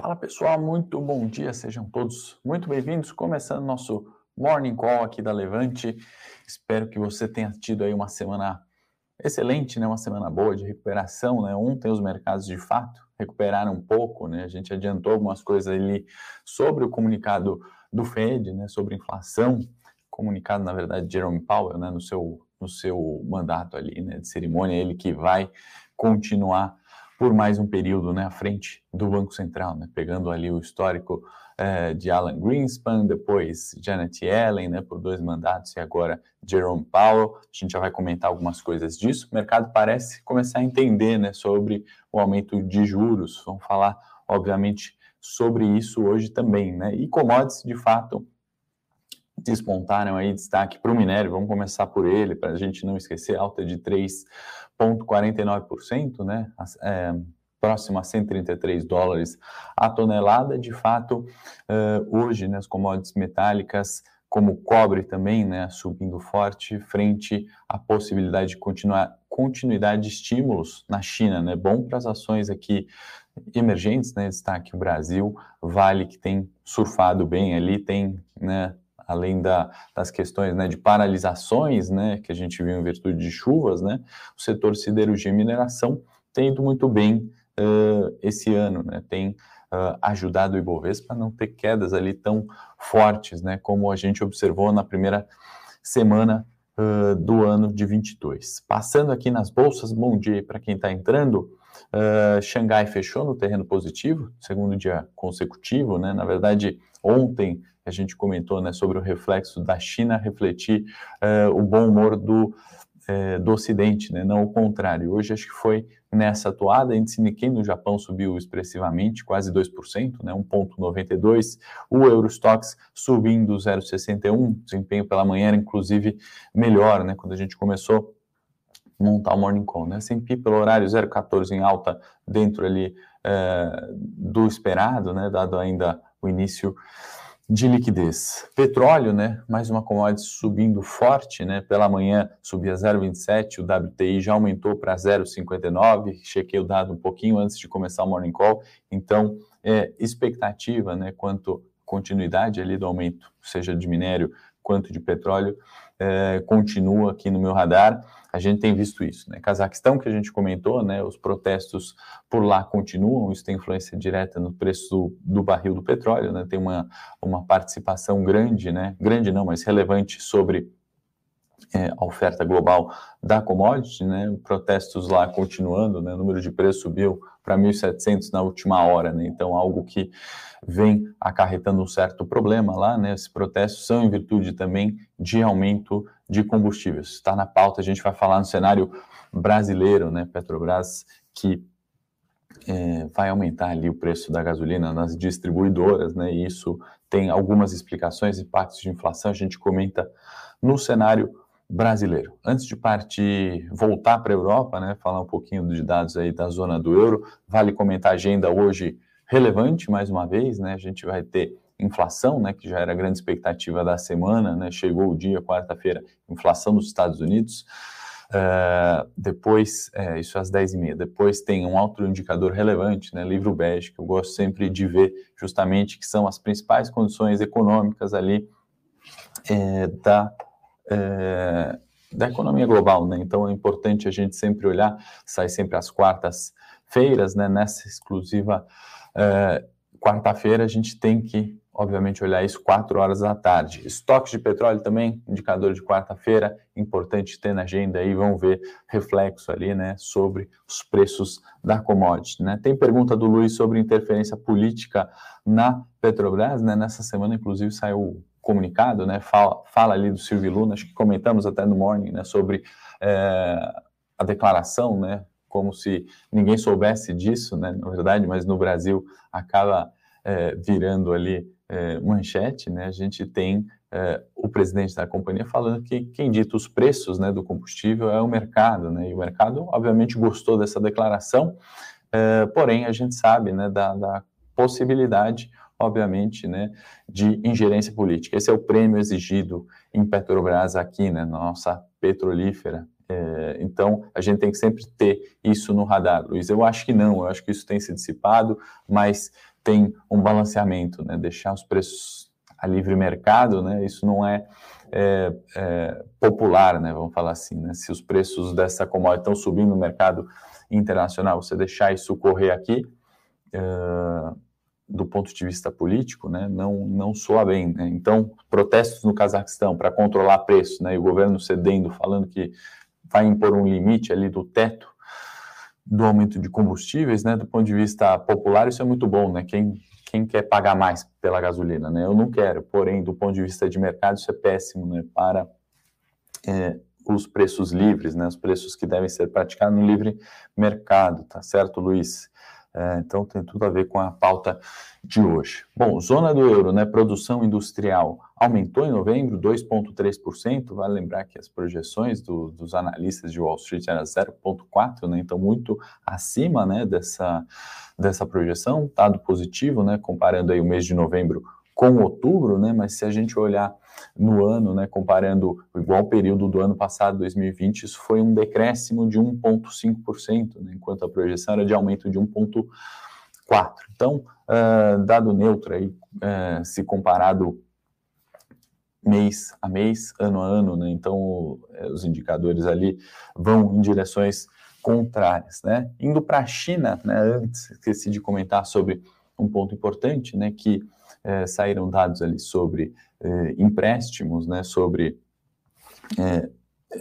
Fala pessoal, muito bom dia, sejam todos muito bem-vindos. Começando nosso Morning Call aqui da Levante. Espero que você tenha tido aí uma semana excelente, né? Uma semana boa de recuperação, né? Ontem os mercados de fato recuperaram um pouco, né? A gente adiantou algumas coisas ali sobre o comunicado do Fed, né? Sobre inflação, comunicado na verdade de Jerome Powell, né? No seu no seu mandato ali, né? De cerimônia, ele que vai continuar por mais um período né, à frente do Banco Central, né, pegando ali o histórico eh, de Alan Greenspan, depois Janet Yellen, né, por dois mandatos, e agora Jerome Powell. A gente já vai comentar algumas coisas disso. O mercado parece começar a entender né, sobre o aumento de juros. Vamos falar, obviamente, sobre isso hoje também. Né? E commodities, de fato, despontaram aí destaque para o minério. Vamos começar por ele, para a gente não esquecer, alta de 3 0,49%, né? É, próximo a 133 dólares a tonelada. De fato, hoje, né, as commodities metálicas, como o cobre também, né, subindo forte, frente à possibilidade de continuar continuidade de estímulos na China, né? Bom para as ações aqui emergentes, né? Destaque o Brasil, Vale que tem surfado bem ali, tem, né? Além da, das questões né, de paralisações né, que a gente viu em virtude de chuvas, né, o setor siderurgia e mineração tem ido muito bem uh, esse ano, né, tem uh, ajudado o Ibovespa a não ter quedas ali tão fortes né, como a gente observou na primeira semana uh, do ano de 22. Passando aqui nas bolsas, bom dia para quem está entrando. Uh, Xangai fechou no terreno positivo, segundo dia consecutivo, né? Na verdade, ontem a gente comentou né, sobre o reflexo da China refletir uh, o bom humor do, uh, do Ocidente, né, não o contrário. Hoje acho que foi nessa atuada, índice Nikkei no Japão subiu expressivamente, quase 2%, né, 1,92%, o Eurostox subindo 0,61%, desempenho pela manhã era inclusive melhor, né, quando a gente começou montar o Morning Call, né, S&P pelo horário 0,14 em alta dentro ali uh, do esperado, né, dado ainda o início de liquidez. Petróleo, né? Mais uma commodity subindo forte, né? Pela manhã subia 0,27, o WTI já aumentou para 0,59. Chequei o dado um pouquinho antes de começar o morning call. Então, é, expectativa, né? Quanto continuidade ali do aumento, seja de minério quanto de petróleo, é, continua aqui no meu radar. A gente tem visto isso, né? Cazaquistão, que a gente comentou, né? Os protestos por lá continuam, isso tem influência direta no preço do, barril do petróleo, né? Tem uma, uma participação grande, né? Grande não, mas relevante sobre é, a oferta global da commodity, né? Protestos lá continuando, né? O número de preço subiu para 1.700 na última hora, né? Então, algo que vem acarretando um certo problema lá, né? Esses protestos são em virtude também de aumento de combustíveis. Está na pauta, a gente vai falar no cenário brasileiro, né? Petrobras que é, vai aumentar ali o preço da gasolina nas distribuidoras, né? E isso tem algumas explicações, impactos de inflação, a gente comenta no cenário brasileiro. Antes de partir, voltar para a Europa, né, falar um pouquinho de dados aí da zona do euro, vale comentar a agenda hoje relevante, mais uma vez, né, a gente vai ter inflação, né, que já era a grande expectativa da semana, né, chegou o dia, quarta-feira, inflação nos Estados Unidos, uh, depois, é, isso às 10h30, depois tem um outro indicador relevante, né, livro bege, que eu gosto sempre de ver justamente que são as principais condições econômicas ali é, da é, da economia global, né? Então é importante a gente sempre olhar, sai sempre às quartas-feiras, né? Nessa exclusiva é, quarta-feira a gente tem que, obviamente, olhar isso quatro horas da tarde. Estoques de petróleo também, indicador de quarta-feira, importante ter na agenda aí, vamos ver reflexo ali, né? Sobre os preços da commodity, né? Tem pergunta do Luiz sobre interferência política na Petrobras, né? Nessa semana, inclusive, saiu comunicado, né, fala, fala ali do Silvio Luna, acho que comentamos até no Morning, né, sobre é, a declaração, né, como se ninguém soubesse disso, né, na verdade, mas no Brasil acaba é, virando ali é, manchete, né, a gente tem é, o presidente da companhia falando que quem dita os preços, né, do combustível é o mercado, né, e o mercado, obviamente, gostou dessa declaração, é, porém, a gente sabe, né, da, da possibilidade obviamente, né, de ingerência política. Esse é o prêmio exigido em Petrobras aqui, né, na nossa petrolífera. É, então, a gente tem que sempre ter isso no radar, Luiz. Eu acho que não, eu acho que isso tem se dissipado, mas tem um balanceamento, né? Deixar os preços a livre mercado, né? Isso não é, é, é popular, né? Vamos falar assim, né? Se os preços dessa commodity estão subindo no mercado internacional, você deixar isso correr aqui, uh, do ponto de vista político, né, não, não soa bem. Né? Então, protestos no Cazaquistão para controlar preço, né, e o governo cedendo, falando que vai impor um limite ali do teto do aumento de combustíveis, né, do ponto de vista popular, isso é muito bom, né, quem, quem quer pagar mais pela gasolina, né, eu não quero, porém, do ponto de vista de mercado, isso é péssimo, né, para é, os preços livres, né, os preços que devem ser praticados no livre mercado, tá certo, Luiz? É, então tem tudo a ver com a pauta de hoje. Bom, zona do euro, né? Produção industrial aumentou em novembro 2,3%. Vale lembrar que as projeções do, dos analistas de Wall Street eram 0,4%, né? Então muito acima, né? Dessa, dessa projeção, dado positivo, né? Comparando aí o mês de novembro com outubro, né? Mas se a gente olhar no ano, né, comparando o igual período do ano passado, 2020, isso foi um decréscimo de 1,5%, né, enquanto a projeção era de aumento de 1,4%. Então, uh, dado neutro aí, uh, se comparado mês a mês, ano a ano, né, então eh, os indicadores ali vão em direções contrárias, né. Indo para a China, né, antes esqueci de comentar sobre um ponto importante, né, que é, saíram dados ali sobre é, empréstimos, né, sobre é,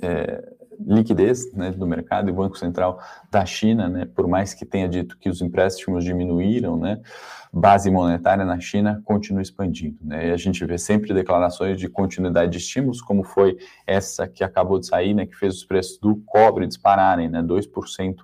é, liquidez né, do mercado e o Banco Central da China, né, por mais que tenha dito que os empréstimos diminuíram, né, base monetária na China continua expandindo. Né, e a gente vê sempre declarações de continuidade de estímulos, como foi essa que acabou de sair, né, que fez os preços do cobre dispararem, né, 2%,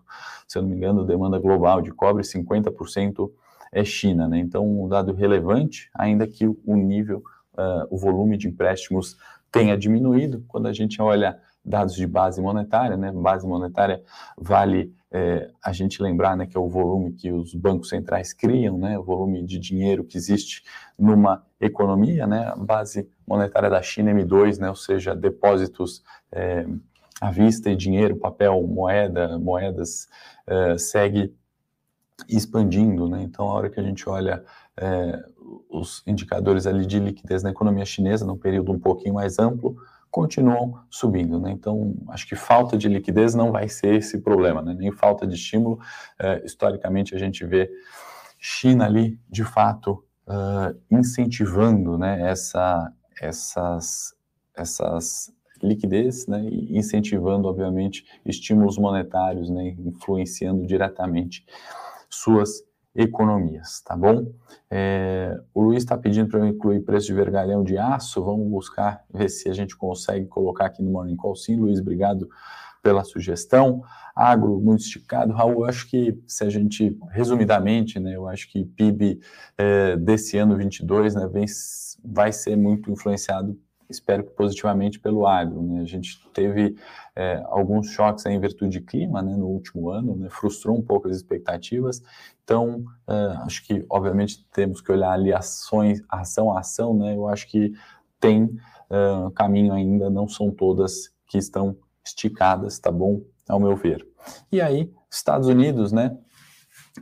se eu não me engano, demanda global de cobre, 50% é China, né? Então, um dado relevante, ainda que o nível, uh, o volume de empréstimos tenha diminuído, quando a gente olha dados de base monetária, né? Base monetária vale é, a gente lembrar, né, que é o volume que os bancos centrais criam, né? O volume de dinheiro que existe numa economia, né? A base monetária da China M2, né? Ou seja, depósitos é, à vista e dinheiro, papel, moeda, moedas, é, segue expandindo, né? Então, a hora que a gente olha é, os indicadores ali de liquidez na economia chinesa, num período um pouquinho mais amplo, continuam subindo, né? Então, acho que falta de liquidez não vai ser esse problema, né? Nem falta de estímulo. É, historicamente, a gente vê China ali, de fato, uh, incentivando, né? Essa, essas, essas liquidez, né? Incentivando, obviamente, estímulos monetários, né? Influenciando diretamente suas economias, tá bom? É, o Luiz está pedindo para eu incluir preço de vergalhão de aço, vamos buscar ver se a gente consegue colocar aqui no Morning Call. Sim, Luiz, obrigado pela sugestão. Agro muito esticado. Raul, acho que se a gente, resumidamente, né, eu acho que PIB é, desse ano 22 né, vem, vai ser muito influenciado espero que positivamente pelo agro. Né? A gente teve é, alguns choques em virtude de clima né, no último ano, né? frustrou um pouco as expectativas. Então, é, acho que, obviamente, temos que olhar ali ações, ação a ação. Né? Eu acho que tem é, caminho ainda, não são todas que estão esticadas, tá bom? Ao meu ver. E aí, Estados Unidos, né?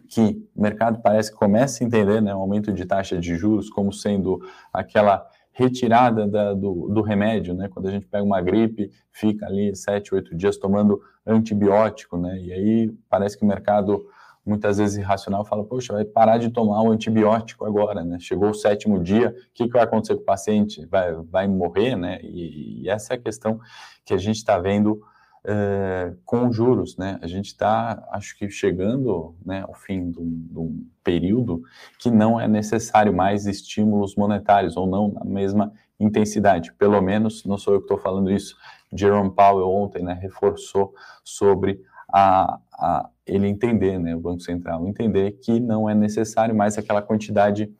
que o mercado parece que começa a entender né, o aumento de taxa de juros como sendo aquela retirada da, do, do, remédio, né? Quando a gente pega uma gripe, fica ali sete, oito dias tomando antibiótico, né? E aí parece que o mercado, muitas vezes irracional, fala, poxa, vai parar de tomar o antibiótico agora, né? Chegou o sétimo dia, o que, que vai acontecer com o paciente? Vai, vai morrer, né? E, e essa é a questão que a gente está vendo é, com juros, né? A gente está, acho que chegando né, ao fim de um, período que não é necessário mais estímulos monetários, ou não na mesma intensidade. Pelo menos, não sou eu que estou falando isso, Jerome Powell ontem né, reforçou sobre a, a, ele entender, né, o Banco Central entender que não é necessário mais aquela quantidade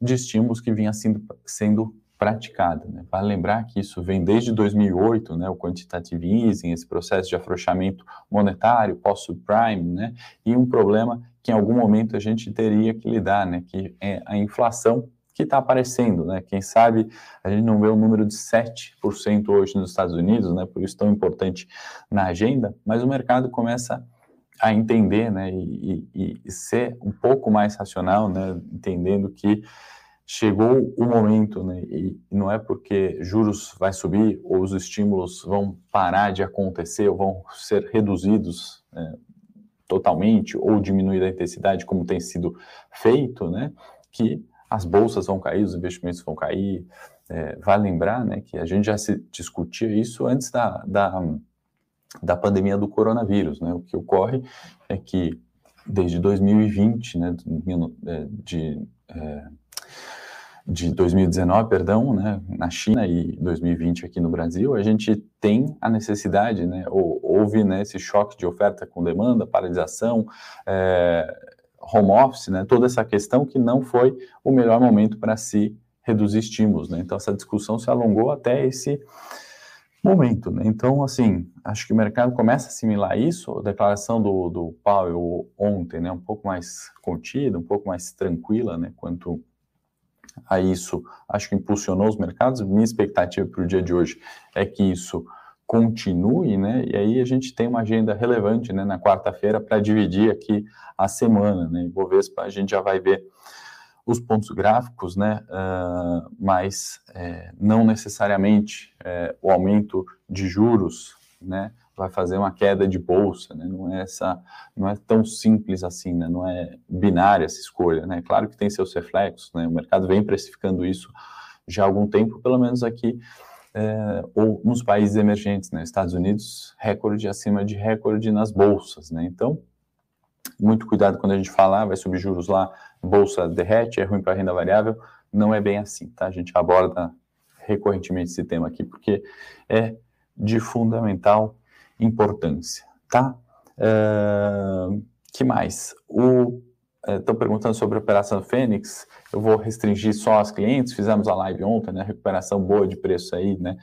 de estímulos que vinha sendo, sendo praticada. Né? Vale lembrar que isso vem desde 2008, né, o quantitative easing, esse processo de afrouxamento monetário pós-subprime, né, e um problema que em algum momento a gente teria que lidar, né, que é a inflação que está aparecendo, né? Quem sabe a gente não vê o um número de 7% hoje nos Estados Unidos, né? Por isso tão importante na agenda, mas o mercado começa a entender, né, e, e, e, ser um pouco mais racional, né, entendendo que chegou o momento, né, e não é porque juros vai subir ou os estímulos vão parar de acontecer ou vão ser reduzidos né, totalmente ou diminuir a intensidade como tem sido feito, né, que as bolsas vão cair, os investimentos vão cair. É, vale lembrar, né, que a gente já se discutia isso antes da, da da pandemia do coronavírus. Né? O que ocorre é que desde 2020, né, é, de, é, de 2019, perdão, né, na China e 2020 aqui no Brasil, a gente tem a necessidade, né, ou, houve né, esse choque de oferta com demanda, paralisação, é, home office, né, toda essa questão que não foi o melhor momento para se reduzir estímulos. Né? Então, essa discussão se alongou até esse momento, né? Então, assim, acho que o mercado começa a assimilar isso, a declaração do, do Powell ontem, né, um pouco mais contida, um pouco mais tranquila, né, quanto a isso, acho que impulsionou os mercados. Minha expectativa para o dia de hoje é que isso continue, né? E aí a gente tem uma agenda relevante, né, na quarta-feira para dividir aqui a semana, né? Bovespa a gente já vai ver os pontos gráficos, né, uh, mas é, não necessariamente é, o aumento de juros, né, vai fazer uma queda de bolsa, né, não é essa, não é tão simples assim, né, não é binária essa escolha, né, claro que tem seus reflexos, né, o mercado vem precificando isso já há algum tempo, pelo menos aqui é, ou nos países emergentes, né, Estados Unidos recorde acima de recorde nas bolsas, né, então muito cuidado quando a gente falar, vai subir juros lá, bolsa derrete, é ruim para renda variável. Não é bem assim, tá? A gente aborda recorrentemente esse tema aqui, porque é de fundamental importância, tá? Uh, que mais? Estão uh, perguntando sobre a Operação Fênix, eu vou restringir só aos clientes, fizemos a live ontem, né? Recuperação boa de preço aí, né?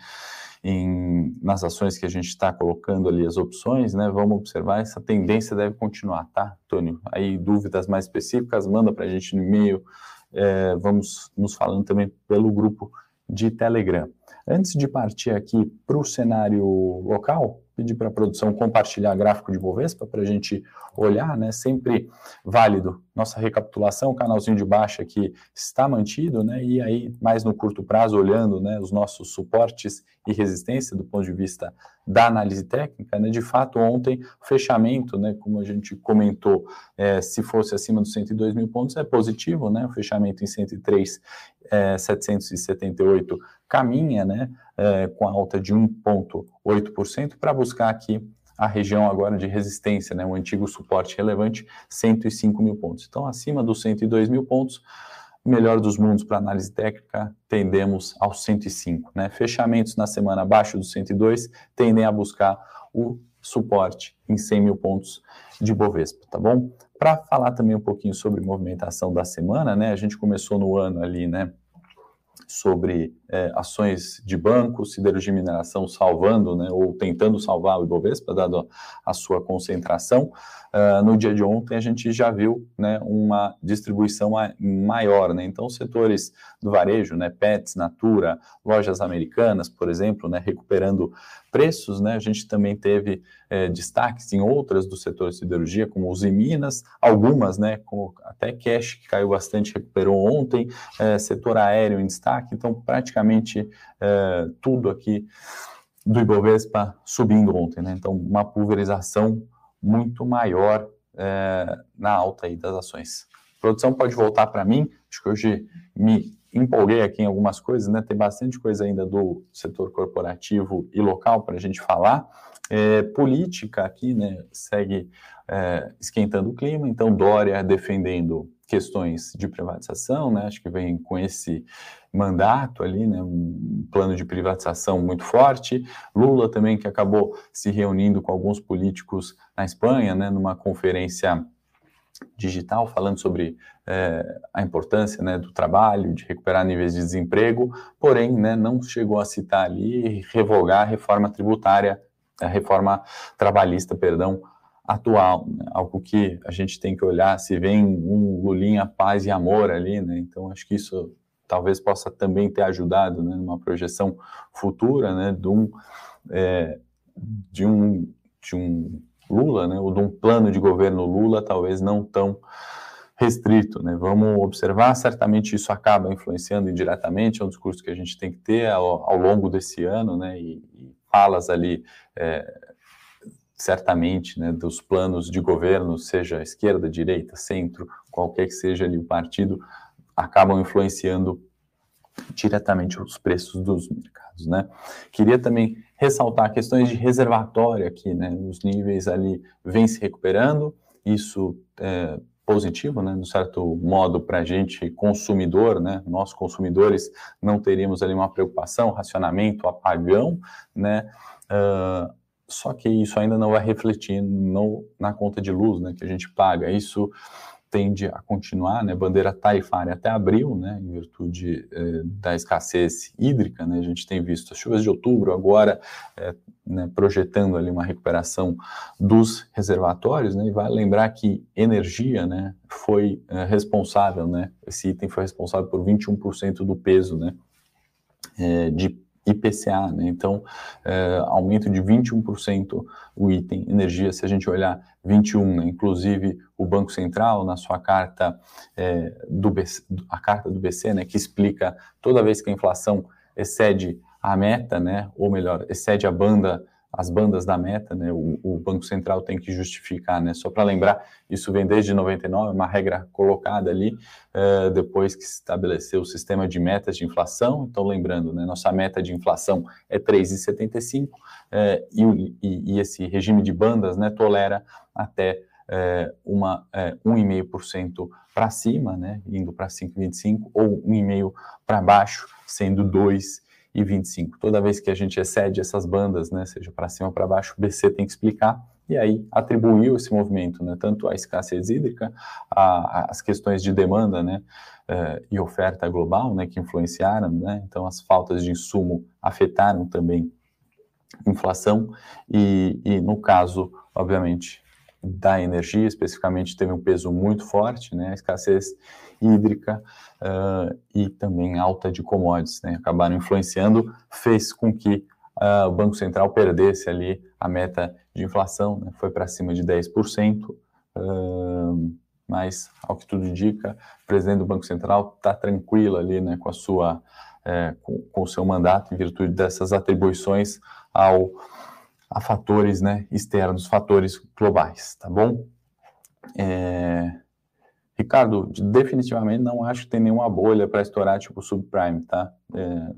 em, nas ações que a gente está colocando ali as opções, né? Vamos observar, essa tendência deve continuar, tá, Tônio? Aí dúvidas mais específicas, manda para a gente no e-mail, é, vamos nos falando também pelo grupo de Telegram. Antes de partir aqui para o cenário local, pedir para a produção compartilhar gráfico de Bovespa para a gente olhar, né? Sempre válido. Nossa recapitulação, o canalzinho de baixo aqui está mantido, né? E aí, mais no curto prazo, olhando né, os nossos suportes e resistência do ponto de vista da análise técnica, né? De fato, ontem, fechamento, né? Como a gente comentou, é, se fosse acima dos 102 mil pontos, é positivo, né? O fechamento em 103, é, 778 caminha, né? É, com a alta de 1,8% para buscar aqui a região agora de resistência, né, o antigo suporte relevante, 105 mil pontos. Então, acima dos 102 mil pontos, melhor dos mundos para análise técnica, tendemos aos 105. Né? Fechamentos na semana abaixo dos 102 tendem a buscar o suporte em 100 mil pontos de Bovespa, tá bom? Para falar também um pouquinho sobre movimentação da semana, né? A gente começou no ano ali, né? Sobre é, ações de banco, siderurgia e mineração salvando, né, ou tentando salvar o Ibovespa, dado a, a sua concentração. Uh, no dia de ontem, a gente já viu né, uma distribuição maior. Né? Então, setores do varejo, né, Pets, Natura, lojas americanas, por exemplo, né, recuperando preços. Né? A gente também teve é, destaques em outras do setor de siderurgia, como os Minas, algumas, né, como até cash, que caiu bastante, recuperou ontem, é, setor aéreo em destaque. Então, praticamente é, tudo aqui do Ibovespa subindo ontem. Né? Então, uma pulverização muito maior é, na alta aí das ações. A produção pode voltar para mim, acho que hoje me empolguei aqui em algumas coisas, né? Tem bastante coisa ainda do setor corporativo e local para a gente falar. É, política aqui, né? Segue é, esquentando o clima, então Dória defendendo questões de privatização, né? Acho que vem com esse mandato ali, né? Um plano de privatização muito forte. Lula também que acabou se reunindo com alguns políticos na Espanha, né? Numa conferência digital falando sobre é, a importância né, do trabalho, de recuperar níveis de desemprego, porém né, não chegou a citar ali revogar a reforma tributária, a reforma trabalhista, perdão, atual, né? algo que a gente tem que olhar se vem um Lulinha paz e amor ali, né? Então acho que isso talvez possa também ter ajudado, né, numa projeção futura, né, de um, é, de um, de um Lula, né, ou de um plano de governo Lula, talvez não tão restrito, né? Vamos observar, certamente isso acaba influenciando indiretamente, é um discurso que a gente tem que ter ao, ao longo desse ano, né? E, e falas ali, é, certamente, né, dos planos de governo, seja esquerda, direita, centro, qualquer que seja ali o partido, acabam influenciando diretamente os preços dos mercados, né? Queria também ressaltar questões de reservatório aqui, né? Os níveis ali vêm se recuperando, isso é, positivo, né, de certo modo, para a gente consumidor, né, nós consumidores não teríamos ali uma preocupação, racionamento, apagão, né, uh, só que isso ainda não vai refletir no, na conta de luz, né, que a gente paga. Isso tende a continuar, né, bandeira tarifária até abril, né, em virtude eh, da escassez hídrica, né, a gente tem visto as chuvas de outubro agora eh, né, projetando ali uma recuperação dos reservatórios, né, e vai lembrar que energia, né, foi eh, responsável, né, esse item foi responsável por 21% do peso, né, de IPCA, né? Então, é, aumento de 21% o item energia, se a gente olhar 21, né? inclusive o Banco Central, na sua carta é, do BC, a carta do BC, né, que explica toda vez que a inflação excede a meta, né, ou melhor, excede a banda as bandas da meta, né, o, o, Banco Central tem que justificar, né, só para lembrar, isso vem desde 99, uma regra colocada ali, uh, depois que se estabeleceu o sistema de metas de inflação, então lembrando, né, nossa meta de inflação é 3,75, uh, e, e, e, esse regime de bandas, né, tolera até uh, uma, uh, 1,5% para cima, né, indo para 5,25, ou 1,5% para baixo, sendo 2,5% e 25. Toda vez que a gente excede essas bandas, né, seja para cima ou para baixo, o BC tem que explicar e aí atribuiu esse movimento, né, tanto à escassez hídrica, às questões de demanda, né, uh, e oferta global, né, que influenciaram, né, então as faltas de insumo afetaram também inflação e, e no caso, obviamente, da energia, especificamente, teve um peso muito forte, né, a escassez hídrica uh, e também alta de commodities, né, acabaram influenciando, fez com que uh, o Banco Central perdesse ali a meta de inflação, né, foi para cima de 10%, uh, mas, ao que tudo indica, o presidente do Banco Central está tranquilo ali, né, com a sua, é, com, com, o seu mandato, em virtude dessas atribuições ao a fatores né, externos, fatores globais, tá bom? É... Ricardo, definitivamente não acho que tem nenhuma bolha para estourar tipo subprime, tá? É,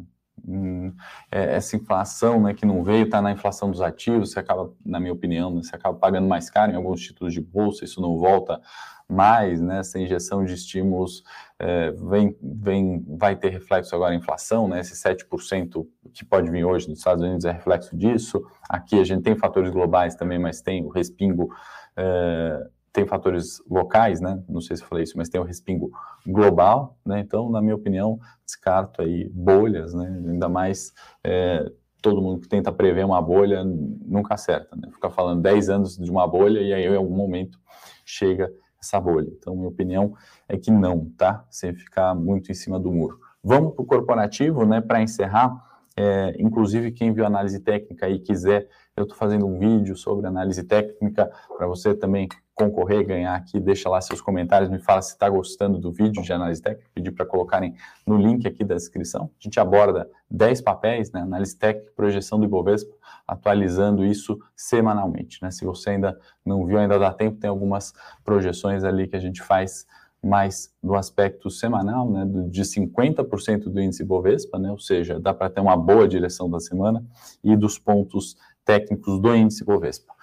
hum, é, essa inflação né, que não veio, está na inflação dos ativos, você acaba, na minha opinião, né, você acaba pagando mais caro em alguns títulos de bolsa, isso não volta mais, né, essa injeção de estímulos é, vem, vem, vai ter reflexo agora em inflação, né, esse 7% que pode vir hoje dos Estados Unidos é reflexo disso, aqui a gente tem fatores globais também, mas tem o respingo, é, tem fatores locais, né, não sei se eu falei isso, mas tem o respingo global, né, então, na minha opinião, descarto aí bolhas, né, ainda mais é, todo mundo que tenta prever uma bolha nunca acerta, né? Fica falando 10 anos de uma bolha e aí em algum momento chega essa bolha. Então, minha opinião é que não, tá? Sem ficar muito em cima do muro. Vamos para o corporativo, né? Para encerrar, é, inclusive quem viu análise técnica e quiser, eu estou fazendo um vídeo sobre análise técnica para você também concorrer, ganhar aqui, deixa lá seus comentários, me fala se está gostando do vídeo de análise técnica, pedir para colocarem no link aqui da descrição. A gente aborda 10 papéis, né, análise técnica, projeção do Ibovespa, atualizando isso semanalmente. Né? Se você ainda não viu, ainda dá tempo, tem algumas projeções ali que a gente faz mais do aspecto semanal, né, de 50% do índice Bovespa, né, ou seja, dá para ter uma boa direção da semana, e dos pontos técnicos do índice Bovespa.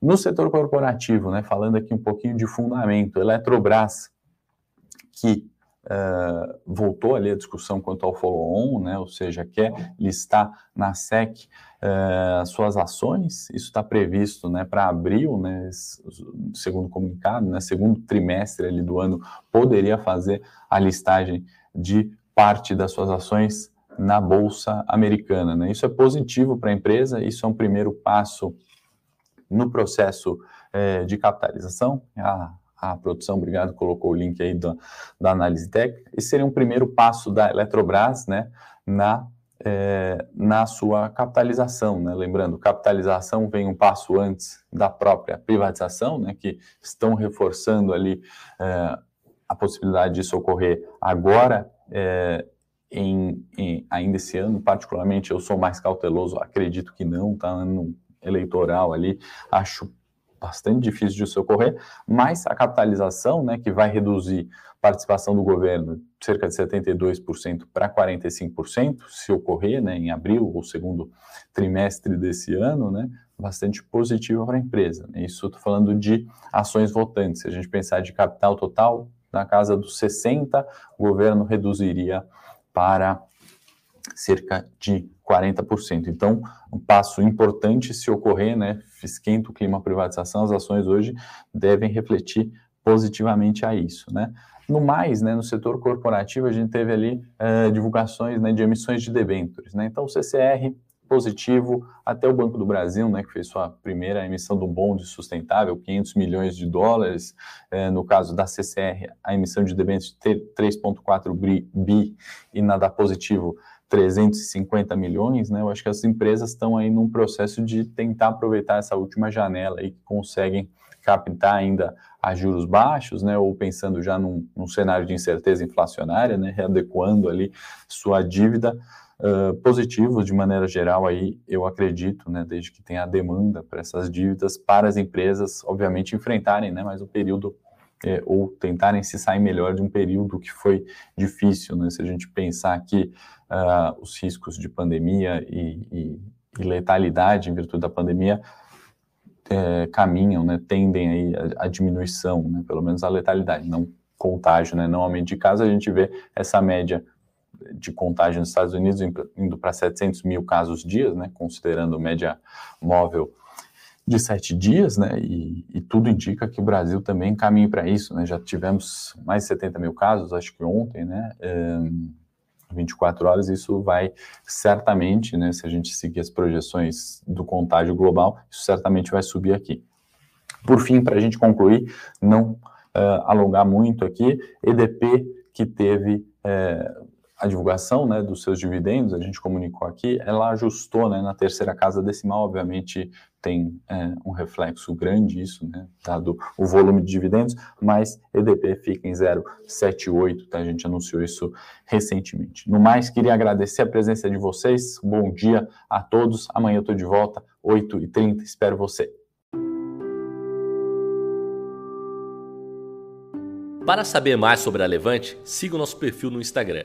No setor corporativo, né, falando aqui um pouquinho de fundamento, Eletrobras, que uh, voltou ali a discussão quanto ao follow-on, né, ou seja, quer listar na SEC uh, suas ações, isso está previsto né, para abril, né, segundo comunicado, né, segundo trimestre ali do ano, poderia fazer a listagem de parte das suas ações na Bolsa Americana. Né? Isso é positivo para a empresa, isso é um primeiro passo no processo é, de capitalização. A, a produção, obrigado, colocou o link aí da, da análise técnica. Esse seria um primeiro passo da Eletrobras, né, na é, na sua capitalização, né? Lembrando, capitalização vem um passo antes da própria privatização, né? Que estão reforçando ali é, a possibilidade disso ocorrer agora, é, em, em, ainda esse ano, particularmente, eu sou mais cauteloso, acredito que não, tá? Ano eleitoral ali, acho bastante difícil de ocorrer, mas a capitalização, né, que vai reduzir participação do governo cerca de 72% para 45%, se ocorrer né, em abril ou segundo trimestre desse ano, né, bastante positiva para a empresa. Né? Isso estou falando de ações votantes. Se a gente pensar de capital total, na casa dos 60%, o governo reduziria para cerca de 40%. Então, um passo importante se ocorrer, né, esquenta o clima privatização, as ações hoje devem refletir positivamente a isso, né. No mais, né, no setor corporativo, a gente teve ali uh, divulgações né, de emissões de debêntures. Né? Então, o CCR positivo, até o Banco do Brasil, né, que fez sua primeira emissão do bonde sustentável, 500 milhões de dólares. Uh, no caso da CCR, a emissão de debêntures 3,4 bi e na da positivo 350 milhões, né? Eu acho que as empresas estão aí num processo de tentar aproveitar essa última janela e conseguem captar ainda a juros baixos, né, ou pensando já num, num cenário de incerteza inflacionária, né, readequando ali sua dívida, uh, positivos de maneira geral aí, eu acredito, né, desde que tenha a demanda para essas dívidas para as empresas, obviamente, enfrentarem, né, mais um período é, ou tentarem se sair melhor de um período que foi difícil, né, se a gente pensar que uh, os riscos de pandemia e, e, e letalidade em virtude da pandemia é, caminham, né, tendem aí a, a diminuição, né, pelo menos a letalidade, não contágio, né, não aumento de casos, a gente vê essa média de contágio nos Estados Unidos indo para 700 mil casos dias, né, considerando média móvel de sete dias, né, e, e, tudo indica que o Brasil também caminha para isso, né, já tivemos mais de 70 mil casos, acho que ontem, né, um, 24 horas, isso vai certamente, né, se a gente seguir as projeções do contágio global, isso certamente vai subir aqui. Por fim, para a gente concluir, não uh, alongar muito aqui, EDP que teve uh, a divulgação né, dos seus dividendos, a gente comunicou aqui, ela ajustou né, na terceira casa decimal, obviamente tem é, um reflexo grande isso, né, dado o volume de dividendos, mas EDP fica em 0,78, tá? a gente anunciou isso recentemente. No mais, queria agradecer a presença de vocês, bom dia a todos, amanhã eu estou de volta, 8h30, espero você. Para saber mais sobre a Levante, siga o nosso perfil no Instagram